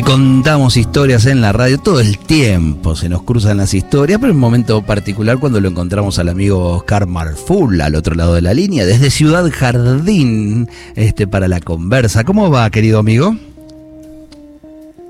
Y contamos historias en la radio todo el tiempo, se nos cruzan las historias, pero en un momento particular cuando lo encontramos al amigo Oscar Marful al otro lado de la línea, desde Ciudad Jardín, este, para la conversa. ¿Cómo va, querido amigo?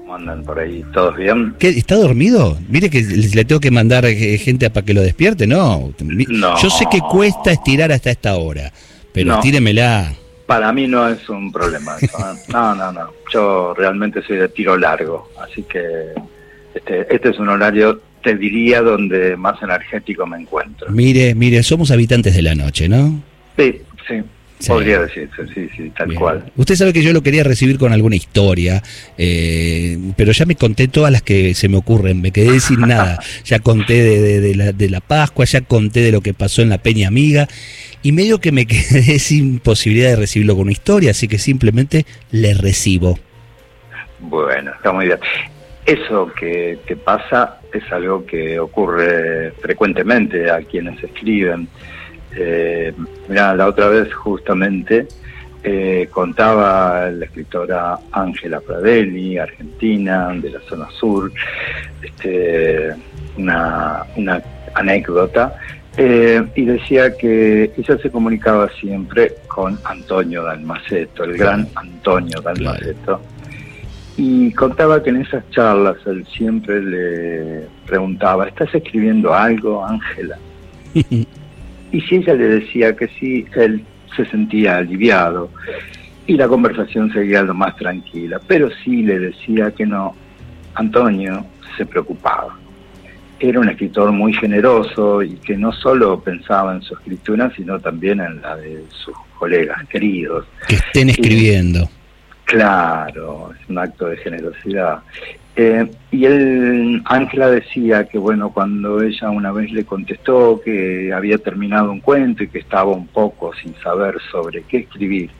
¿Cómo andan por ahí? ¿Todos bien? ¿Qué, ¿Está dormido? Mire que le tengo que mandar eh, gente para que lo despierte, ¿no? Yo sé que cuesta estirar hasta esta hora, pero estíremela. Para mí no es un problema. ¿eh? No, no, no. Yo realmente soy de tiro largo, así que este, este es un horario, te diría, donde más energético me encuentro. Mire, mire, somos habitantes de la noche, ¿no? Sí, sí. Podría decirse, sí, sí, tal cual. Usted sabe que yo lo quería recibir con alguna historia, eh, pero ya me conté todas las que se me ocurren, me quedé sin nada. Ya conté de, la, de la Pascua, ya conté de lo que pasó en la Peña Amiga, y medio que me quedé sin posibilidad de recibirlo con una historia, así que simplemente le recibo. Bueno, está muy bien. Eso que, pasa es algo que ocurre frecuentemente a quienes escriben. Eh, mira, la otra vez justamente eh, contaba la escritora Ángela Pradelli, argentina, de la zona sur, este, una, una anécdota eh, y decía que ella se comunicaba siempre con Antonio Dalmaceto, el gran Antonio Dalmaceto. Y contaba que en esas charlas él siempre le preguntaba, ¿estás escribiendo algo, Ángela? y si ella le decía que sí, él se sentía aliviado y la conversación seguía lo más tranquila. Pero si le decía que no, Antonio se preocupaba era un escritor muy generoso y que no solo pensaba en su escritura, sino también en la de sus colegas queridos. Que estén escribiendo. claro, es un acto de generosidad. Eh, y él, Ángela decía que, bueno, cuando ella una vez le contestó que había terminado un cuento y que estaba un poco sin saber sobre qué escribir,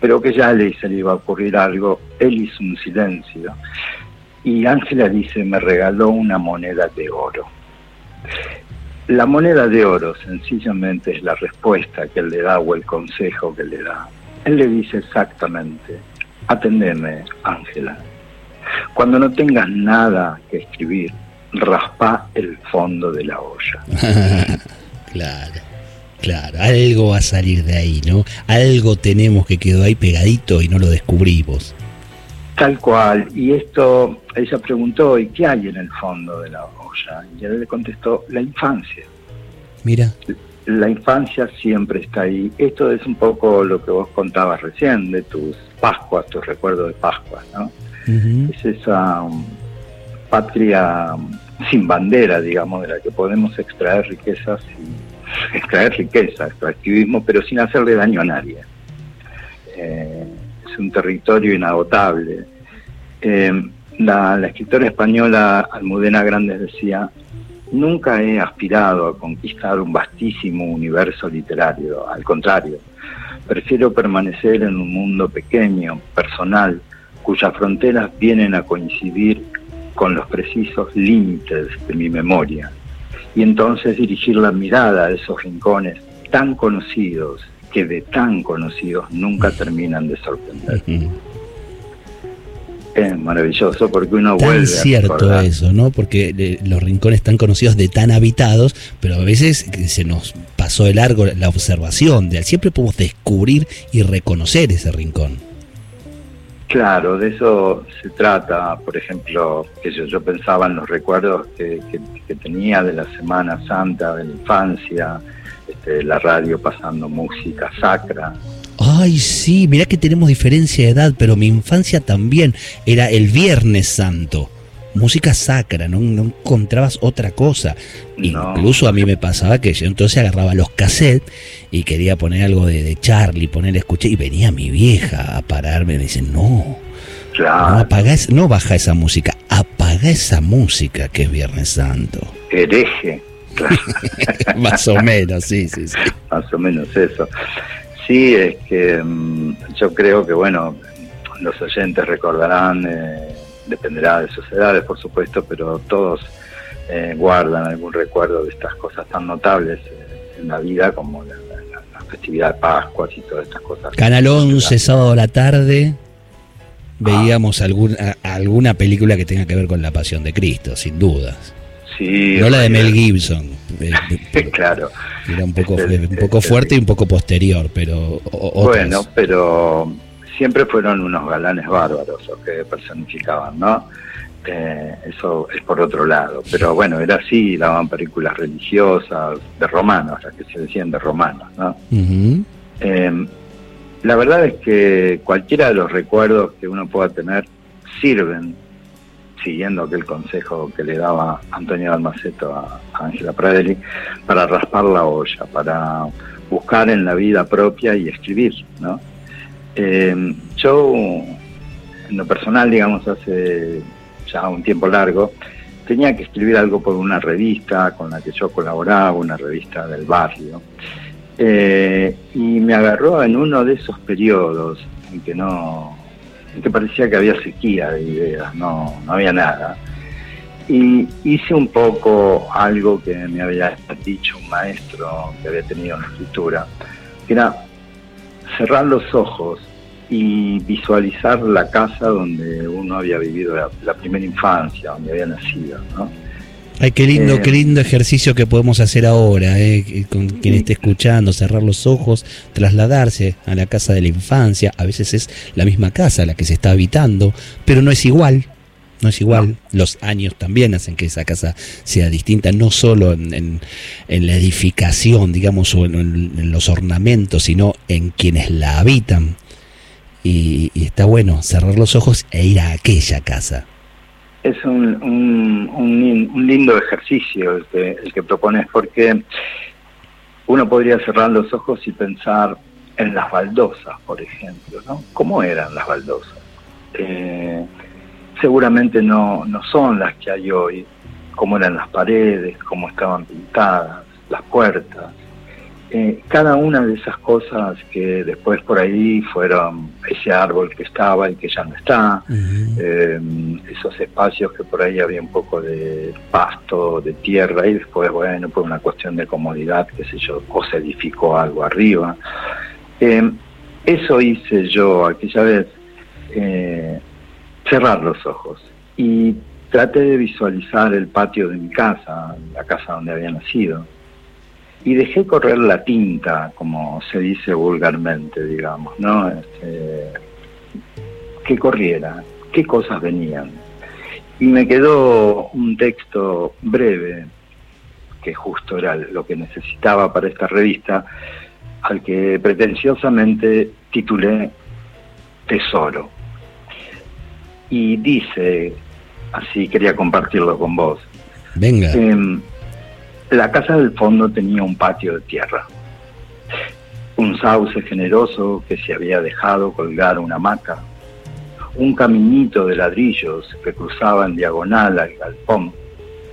pero que ya le, se le iba a ocurrir algo, él hizo un silencio y Ángela dice, me regaló una moneda de oro. La moneda de oro sencillamente es la respuesta que él le da o el consejo que le da. Él le dice exactamente, atendeme, Ángela. Cuando no tengas nada que escribir, raspa el fondo de la olla. claro, claro, algo va a salir de ahí, ¿no? Algo tenemos que quedó ahí pegadito y no lo descubrimos. Tal cual. Y esto, ella preguntó, ¿y qué hay en el fondo de la olla? Y él le contestó, la infancia. Mira. La infancia siempre está ahí. Esto es un poco lo que vos contabas recién de tus Pascuas, tus recuerdos de Pascuas, ¿no? Es esa um, patria um, sin bandera, digamos, de la que podemos extraer riquezas y extraer riqueza, extractivismo, pero sin hacerle daño a nadie. Eh, un territorio inagotable. Eh, la, escritora española Almudena Grandes decía, nunca he aspirado a conquistar un vastísimo universo literario, al contrario, prefiero permanecer en un mundo pequeño, personal, cuyas fronteras vienen a coincidir con los precisos límites de mi memoria, y entonces dirigir la mirada a esos rincones tan conocidos que de tan conocidos nunca terminan de sorprender. Es maravilloso porque uno tan vuelve. cierto eso, ¿no? Porque eh, los rincones tan conocidos de tan habitados, pero a veces se nos pasó de largo la observación. De, siempre podemos descubrir y reconocer ese rincón. Claro, de eso se trata. Por ejemplo, que yo, pensaba en los recuerdos que, que tenía de la Semana Santa, de la infancia, este, la radio pasando música sacra. Ay, sí, mirá que tenemos diferencia de edad, pero mi infancia también era el Viernes Santo. Música sacra, no, no encontrabas otra cosa. No. Incluso a mí me pasaba que yo entonces agarraba los cassettes y quería poner algo de, de Charlie, poner escuché, y venía mi vieja a pararme y me dice, no, no Claro, apaga es- no baja esa música, apaga esa música que es Viernes Santo. hereje, claro, Más o menos, sí, sí, sí. más o menos eso. Sí, es que mm, yo creo que, bueno, los oyentes recordarán, eh, dependerá de sus edades, por supuesto, pero todos eh, guardan algún recuerdo de estas cosas tan notables eh, en la vida como la, la- la festividad de Pascuas y todas estas cosas. Canal 11, sábado a la tarde, veíamos alguna, alguna película que tenga que ver con la pasión de Cristo, sin dudas. Sí, No la de Mel Gibson. Eh, claro. era un poco, Este, un poco este, fuerte y un poco posterior, pero o- otras. Bueno, pero siempre fueron unos galanes bárbaros los que personificaban, ¿no? Eh, eso es por otro lado. Pero bueno, era así, daban películas religiosas, de romanos, las que se decían de romanos, ¿no? Eh, la verdad es que cualquiera de los recuerdos que uno pueda tener sirven, siguiendo aquel consejo que le daba Antonio Dalmaceto a a Ángela Pradelli, para raspar la olla, para buscar en la vida propia y escribir, ¿no? Eh, yo, en lo personal, digamos, hace ya un tiempo largo, tenía que escribir algo por una revista con la que yo colaboraba, una revista del barrio. Eh, y me agarró en uno de esos periodos en que no, en que parecía que había sequía de ideas, no, no había nada. Y hice un poco algo que me había dicho un maestro que había tenido en escritura, que era cerrar los ojos y visualizar la casa donde uno había vivido la, la primera infancia, donde había nacido, ¿no? Ay, qué lindo, Eh, qué lindo ejercicio que podemos hacer ahora, eh, con quien esté escuchando, cerrar los ojos, trasladarse a la casa de la infancia. A veces es la misma casa la que se está habitando, pero no es igual. No es igual. Los años también hacen que esa casa sea distinta, no solo en, en- en la edificación, digamos, o en, en los ornamentos, sino en quienes la habitan. Y, y está bueno cerrar los ojos e ir a aquella casa. Es un, un, un lindo ejercicio el que, el que propones, porque uno podría cerrar los ojos y pensar en las baldosas, por ejemplo, ¿no? ¿Cómo eran las baldosas? Eh, seguramente no, no son las que hay hoy, cómo eran las paredes, cómo estaban pintadas, las puertas. Eh, cada una de esas cosas que después por ahí fueron ese árbol que estaba y que ya no está, eh, esos espacios que por ahí había un poco de pasto, de tierra, y después, bueno, por una cuestión de comodidad, qué sé yo, o se edificó algo arriba. Eh, eso hice yo aquella vez, cerrar los ojos, y traté de visualizar el patio de mi casa, la casa donde había nacido, y dejé correr la tinta, como se dice vulgarmente, digamos, ¿no? Este, que corriera, qué cosas venían. Y me quedó un texto breve, que justo era lo que necesitaba para esta revista, al que pretenciosamente titulé Tesoro. Y dice, así quería compartirlo con vos, Venga. Em, la casa del fondo tenía un patio de tierra, un sauce generoso que se había dejado colgar una hamaca, un caminito de ladrillos que cruzaba en diagonal al galpón,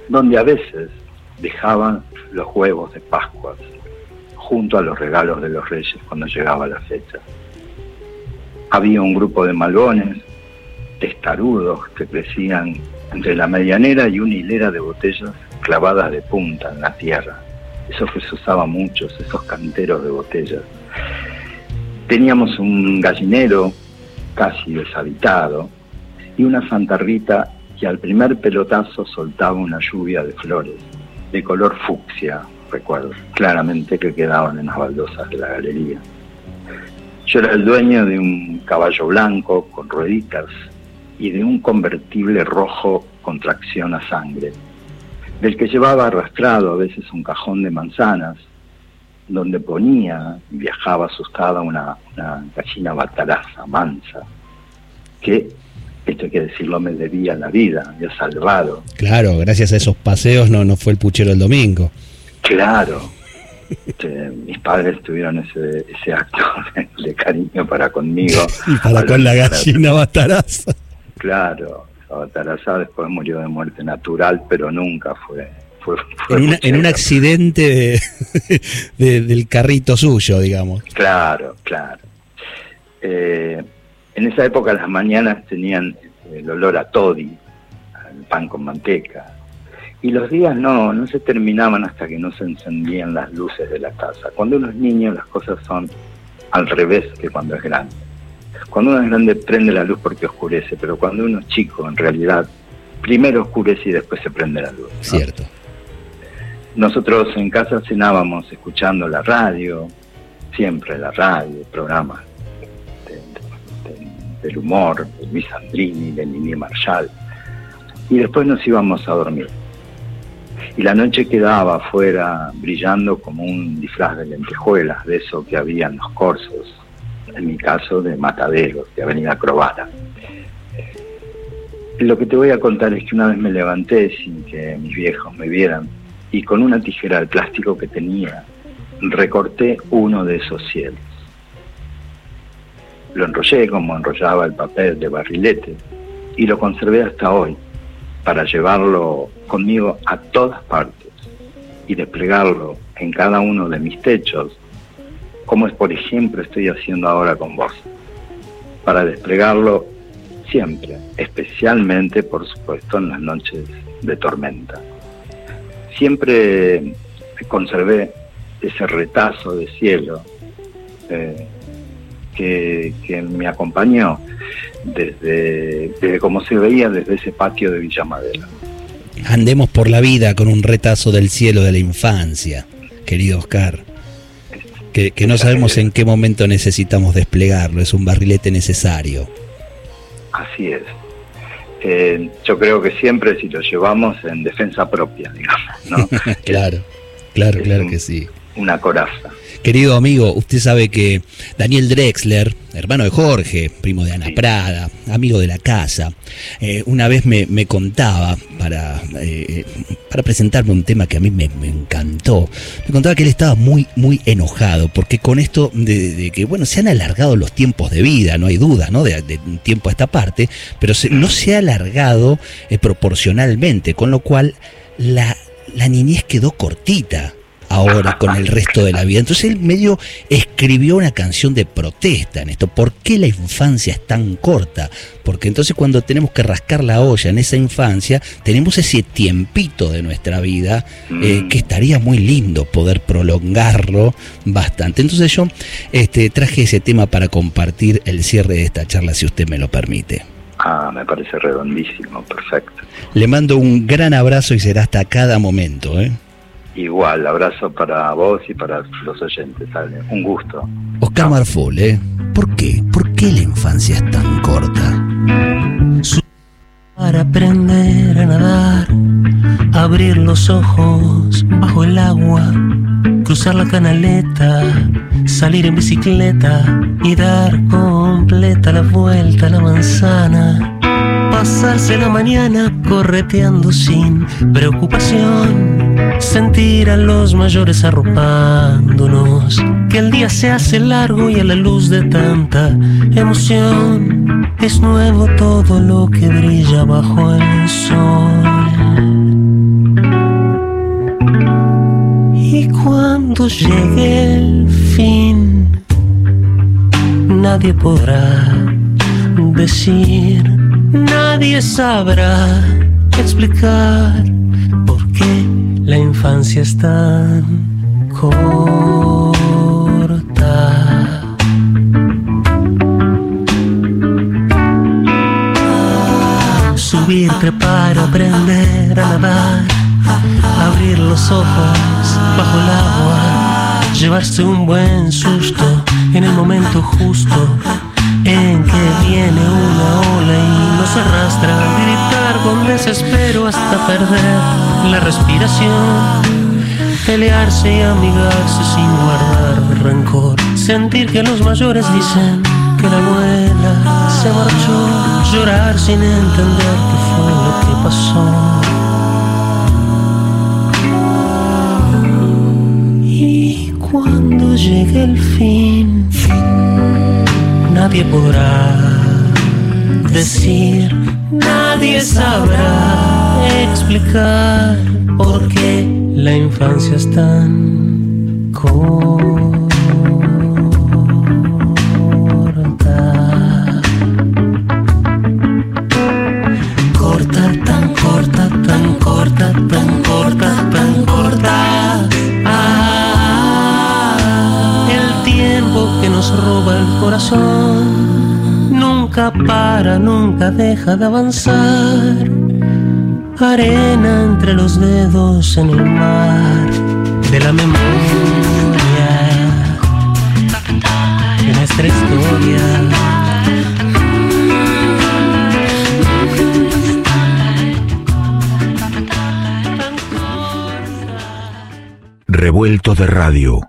donde a veces dejaban los huevos de Pascuas, junto a los regalos de los reyes cuando llegaba la fecha. Había un grupo de malbones, testarudos, que crecían entre la medianera y una hilera de botellas clavadas de punta en la tierra. Eso que se usaba mucho, esos canteros de botellas. Teníamos un gallinero casi deshabitado y una Santa Rita que al primer pelotazo soltaba una lluvia de flores, de color fucsia, recuerdo, claramente que quedaban en las baldosas de la galería. Yo era el dueño de un caballo blanco con rueditas y de un convertible rojo con tracción a sangre, del que llevaba arrastrado a veces un cajón de manzanas, donde ponía y viajaba asustada una, una gallina bataraza mansa, que esto hay que decirlo, me debía la vida, me ha salvado. Claro, gracias a esos paseos no, no fue el puchero el domingo. Claro. Este, mis padres tuvieron ese, ese acto de, cariño para conmigo. y para con la gallina bataraza. Claro, Bataraza después murió de muerte natural, pero nunca fue. fue, en, un accidente del carrito suyo, digamos. Claro, claro. Eh, en esa época las mañanas tenían el olor a toddy, al pan con manteca. Y los días no, no se terminaban hasta que no se encendían las luces de la casa. Cuando uno es niño las cosas son al revés que cuando es grande. Cuando uno es grande prende la luz porque oscurece, pero cuando uno es chico en realidad primero oscurece y después se prende la luz. Cierto. Nosotros en casa cenábamos escuchando la radio, siempre la radio, programas del humor, de Luis Andrini, de Nini Marshall, y después nos íbamos a dormir. Y la noche quedaba afuera brillando como un disfraz de lentejuelas, de eso que había en los corsos, en mi caso de Mataderos, de Avenida Crovara. Lo que te voy a contar es que una vez me levanté sin que mis viejos me vieran y con una tijera de plástico que tenía recorté uno de esos cielos lo enrollé como enrollaba el papel de barrilete y lo conservé hasta hoy para llevarlo conmigo a todas partes y desplegarlo en cada uno de mis techos, como es por ejemplo estoy haciendo ahora con vos, para desplegarlo siempre, especialmente por supuesto en las noches de tormenta. Siempre conservé ese retazo de cielo eh, que, me acompañó desde, desde como se veía desde ese patio de Villa Madera. Andemos por la vida con un retazo del cielo de la infancia, querido Oscar. Que, no sabemos en qué momento necesitamos desplegarlo, es un barrilete necesario. Así es. Eh, yo creo que siempre si lo llevamos en defensa propia, digamos. claro, claro, claro que sí. Una coraza. Querido amigo, usted sabe que Daniel Drexler, hermano de Jorge, primo de Ana Prada, amigo de la casa, eh, una vez me, contaba, para, eh, para presentarme un tema que a mí me, encantó, me contaba que él estaba muy, muy enojado, porque con esto de, que, bueno, se han alargado los tiempos de vida, no hay duda, ¿no? De, un tiempo a esta parte, pero no se ha alargado eh, proporcionalmente, con lo cual la, la niñez quedó cortita ahora con el resto de la vida. Entonces él medio escribió una canción de protesta en esto. ¿Por qué la infancia es tan corta? Porque entonces cuando tenemos que rascar la olla en esa infancia, tenemos ese tiempito de nuestra vida eh, mm. que estaría muy lindo poder prolongarlo bastante. Entonces yo este, traje ese tema para compartir el cierre de esta charla, si usted me lo permite. Ah, me parece redondísimo, perfecto. Le mando un gran abrazo y será hasta cada momento. ¿eh? Igual, abrazo para vos y para los oyentes, Un gusto. Oscar Marful, ¿eh? ¿Por qué? ¿Por qué la infancia es tan corta? Para aprender a nadar, abrir los ojos bajo el agua, cruzar la canaleta, salir en bicicleta y dar completa la vuelta a la manzana pasarse la mañana correteando sin preocupación, sentir a los mayores arropándonos, que el día se hace largo y a la luz de tanta emoción es nuevo todo lo que brilla bajo el sol. Y cuando llegue el fin, nadie podrá decir Nadie sabrá explicar por qué la infancia es tan corta. Subir, trepar, aprender a nadar, abrir los ojos bajo el agua, llevarse un buen susto en el momento justo en que viene una ola y nos arrastra, con desespero hasta perder la respiración, pelearse y amigarse sin guardar rencor, sentir que los mayores dicen que la abuela se marchó. Llorar sin entender qué fue lo que pasó. Y cuando llegue el fin, nadie podrá decir, nadie sabrá explicar por qué la infancia es tan corta. Corta, tan corta, tan corta, tan corta, tan corta. Ah, el tiempo que nos roba el corazón nunca para, nunca deja de avanzar. Arena entre los dedos en el mar de la memoria de nuestra historia. Revuelto de radio.